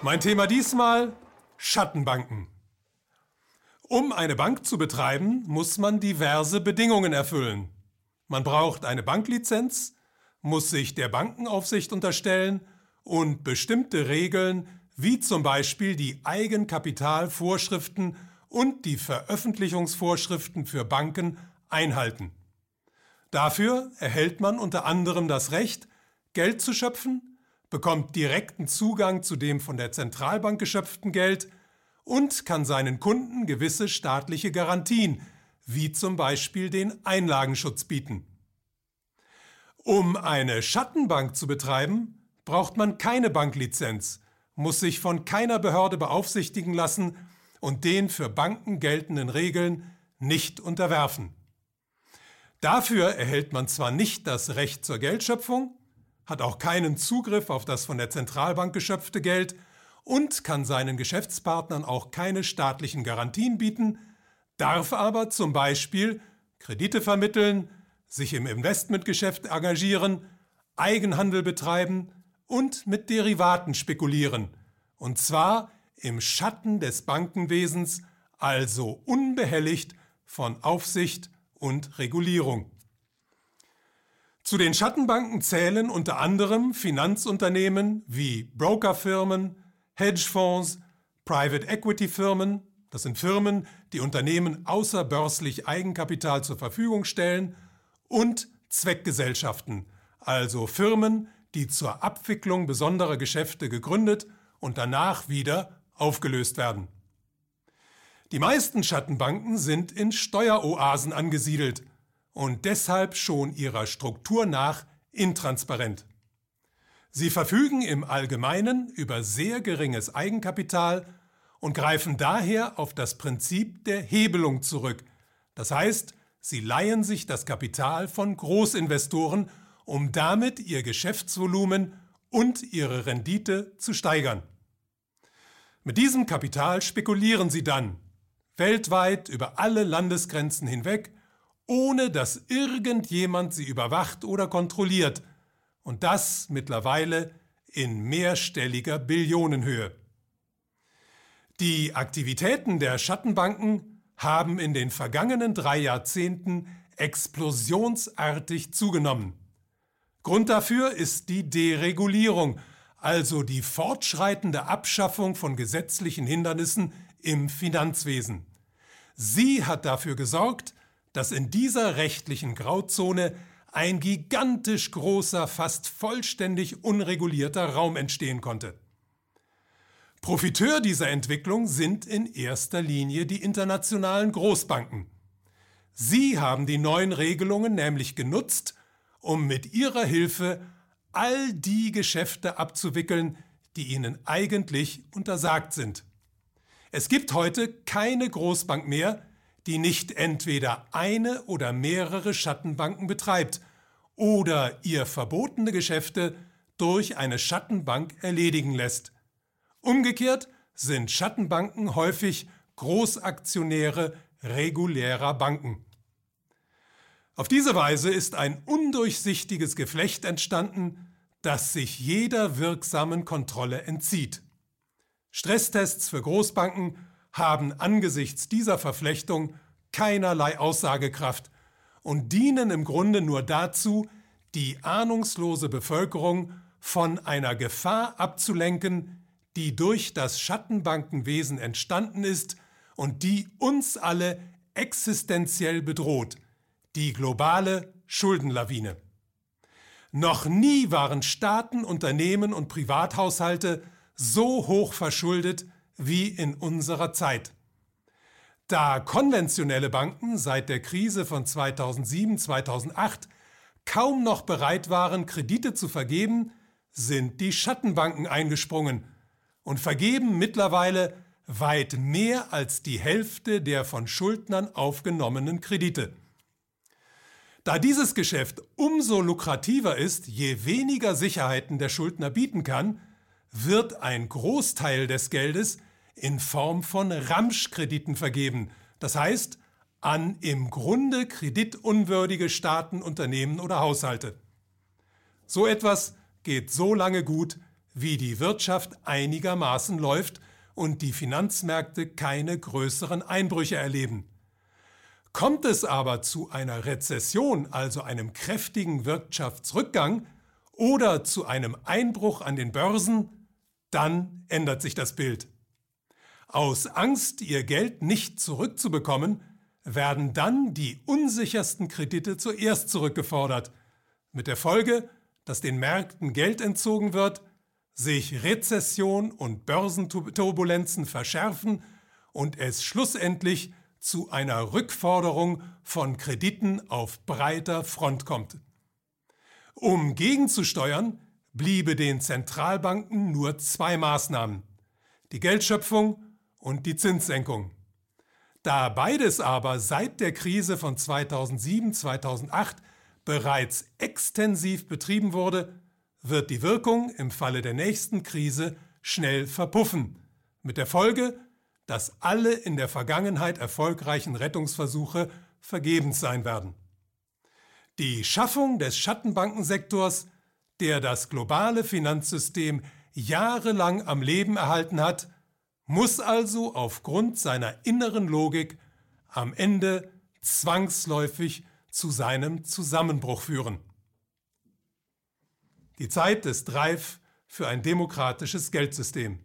Mein Thema diesmal Schattenbanken. Um eine Bank zu betreiben, muss man diverse Bedingungen erfüllen. Man braucht eine Banklizenz, muss sich der Bankenaufsicht unterstellen und bestimmte Regeln wie zum Beispiel die Eigenkapitalvorschriften und die Veröffentlichungsvorschriften für Banken einhalten. Dafür erhält man unter anderem das Recht, Geld zu schöpfen bekommt direkten Zugang zu dem von der Zentralbank geschöpften Geld und kann seinen Kunden gewisse staatliche Garantien, wie zum Beispiel den Einlagenschutz bieten. Um eine Schattenbank zu betreiben, braucht man keine Banklizenz, muss sich von keiner Behörde beaufsichtigen lassen und den für Banken geltenden Regeln nicht unterwerfen. Dafür erhält man zwar nicht das Recht zur Geldschöpfung, hat auch keinen Zugriff auf das von der Zentralbank geschöpfte Geld und kann seinen Geschäftspartnern auch keine staatlichen Garantien bieten, darf aber zum Beispiel Kredite vermitteln, sich im Investmentgeschäft engagieren, Eigenhandel betreiben und mit Derivaten spekulieren, und zwar im Schatten des Bankenwesens, also unbehelligt von Aufsicht und Regulierung. Zu den Schattenbanken zählen unter anderem Finanzunternehmen wie Brokerfirmen, Hedgefonds, Private Equity Firmen, das sind Firmen, die Unternehmen außerbörslich Eigenkapital zur Verfügung stellen, und Zweckgesellschaften, also Firmen, die zur Abwicklung besonderer Geschäfte gegründet und danach wieder aufgelöst werden. Die meisten Schattenbanken sind in Steueroasen angesiedelt und deshalb schon ihrer Struktur nach intransparent. Sie verfügen im Allgemeinen über sehr geringes Eigenkapital und greifen daher auf das Prinzip der Hebelung zurück. Das heißt, sie leihen sich das Kapital von Großinvestoren, um damit ihr Geschäftsvolumen und ihre Rendite zu steigern. Mit diesem Kapital spekulieren sie dann weltweit über alle Landesgrenzen hinweg ohne dass irgendjemand sie überwacht oder kontrolliert, und das mittlerweile in mehrstelliger Billionenhöhe. Die Aktivitäten der Schattenbanken haben in den vergangenen drei Jahrzehnten explosionsartig zugenommen. Grund dafür ist die Deregulierung, also die fortschreitende Abschaffung von gesetzlichen Hindernissen im Finanzwesen. Sie hat dafür gesorgt, dass in dieser rechtlichen Grauzone ein gigantisch großer, fast vollständig unregulierter Raum entstehen konnte. Profiteur dieser Entwicklung sind in erster Linie die internationalen Großbanken. Sie haben die neuen Regelungen nämlich genutzt, um mit ihrer Hilfe all die Geschäfte abzuwickeln, die ihnen eigentlich untersagt sind. Es gibt heute keine Großbank mehr, die nicht entweder eine oder mehrere Schattenbanken betreibt oder ihr verbotene Geschäfte durch eine Schattenbank erledigen lässt. Umgekehrt sind Schattenbanken häufig Großaktionäre regulärer Banken. Auf diese Weise ist ein undurchsichtiges Geflecht entstanden, das sich jeder wirksamen Kontrolle entzieht. Stresstests für Großbanken haben angesichts dieser Verflechtung keinerlei Aussagekraft und dienen im Grunde nur dazu, die ahnungslose Bevölkerung von einer Gefahr abzulenken, die durch das Schattenbankenwesen entstanden ist und die uns alle existenziell bedroht, die globale Schuldenlawine. Noch nie waren Staaten, Unternehmen und Privathaushalte so hoch verschuldet wie in unserer Zeit. Da konventionelle Banken seit der Krise von 2007-2008 kaum noch bereit waren, Kredite zu vergeben, sind die Schattenbanken eingesprungen und vergeben mittlerweile weit mehr als die Hälfte der von Schuldnern aufgenommenen Kredite. Da dieses Geschäft umso lukrativer ist, je weniger Sicherheiten der Schuldner bieten kann, wird ein Großteil des Geldes in Form von Ramschkrediten vergeben, das heißt an im Grunde kreditunwürdige Staaten, Unternehmen oder Haushalte. So etwas geht so lange gut, wie die Wirtschaft einigermaßen läuft und die Finanzmärkte keine größeren Einbrüche erleben. Kommt es aber zu einer Rezession, also einem kräftigen Wirtschaftsrückgang, oder zu einem Einbruch an den Börsen, dann ändert sich das Bild. Aus Angst, ihr Geld nicht zurückzubekommen, werden dann die unsichersten Kredite zuerst zurückgefordert, mit der Folge, dass den Märkten Geld entzogen wird, sich Rezession und Börsenturbulenzen verschärfen und es schlussendlich zu einer Rückforderung von Krediten auf breiter Front kommt. Um gegenzusteuern, bliebe den Zentralbanken nur zwei Maßnahmen, die Geldschöpfung und die Zinssenkung. Da beides aber seit der Krise von 2007-2008 bereits extensiv betrieben wurde, wird die Wirkung im Falle der nächsten Krise schnell verpuffen, mit der Folge, dass alle in der Vergangenheit erfolgreichen Rettungsversuche vergebens sein werden. Die Schaffung des Schattenbankensektors, der das globale Finanzsystem jahrelang am Leben erhalten hat, muss also aufgrund seiner inneren Logik am Ende zwangsläufig zu seinem Zusammenbruch führen. Die Zeit ist reif für ein demokratisches Geldsystem.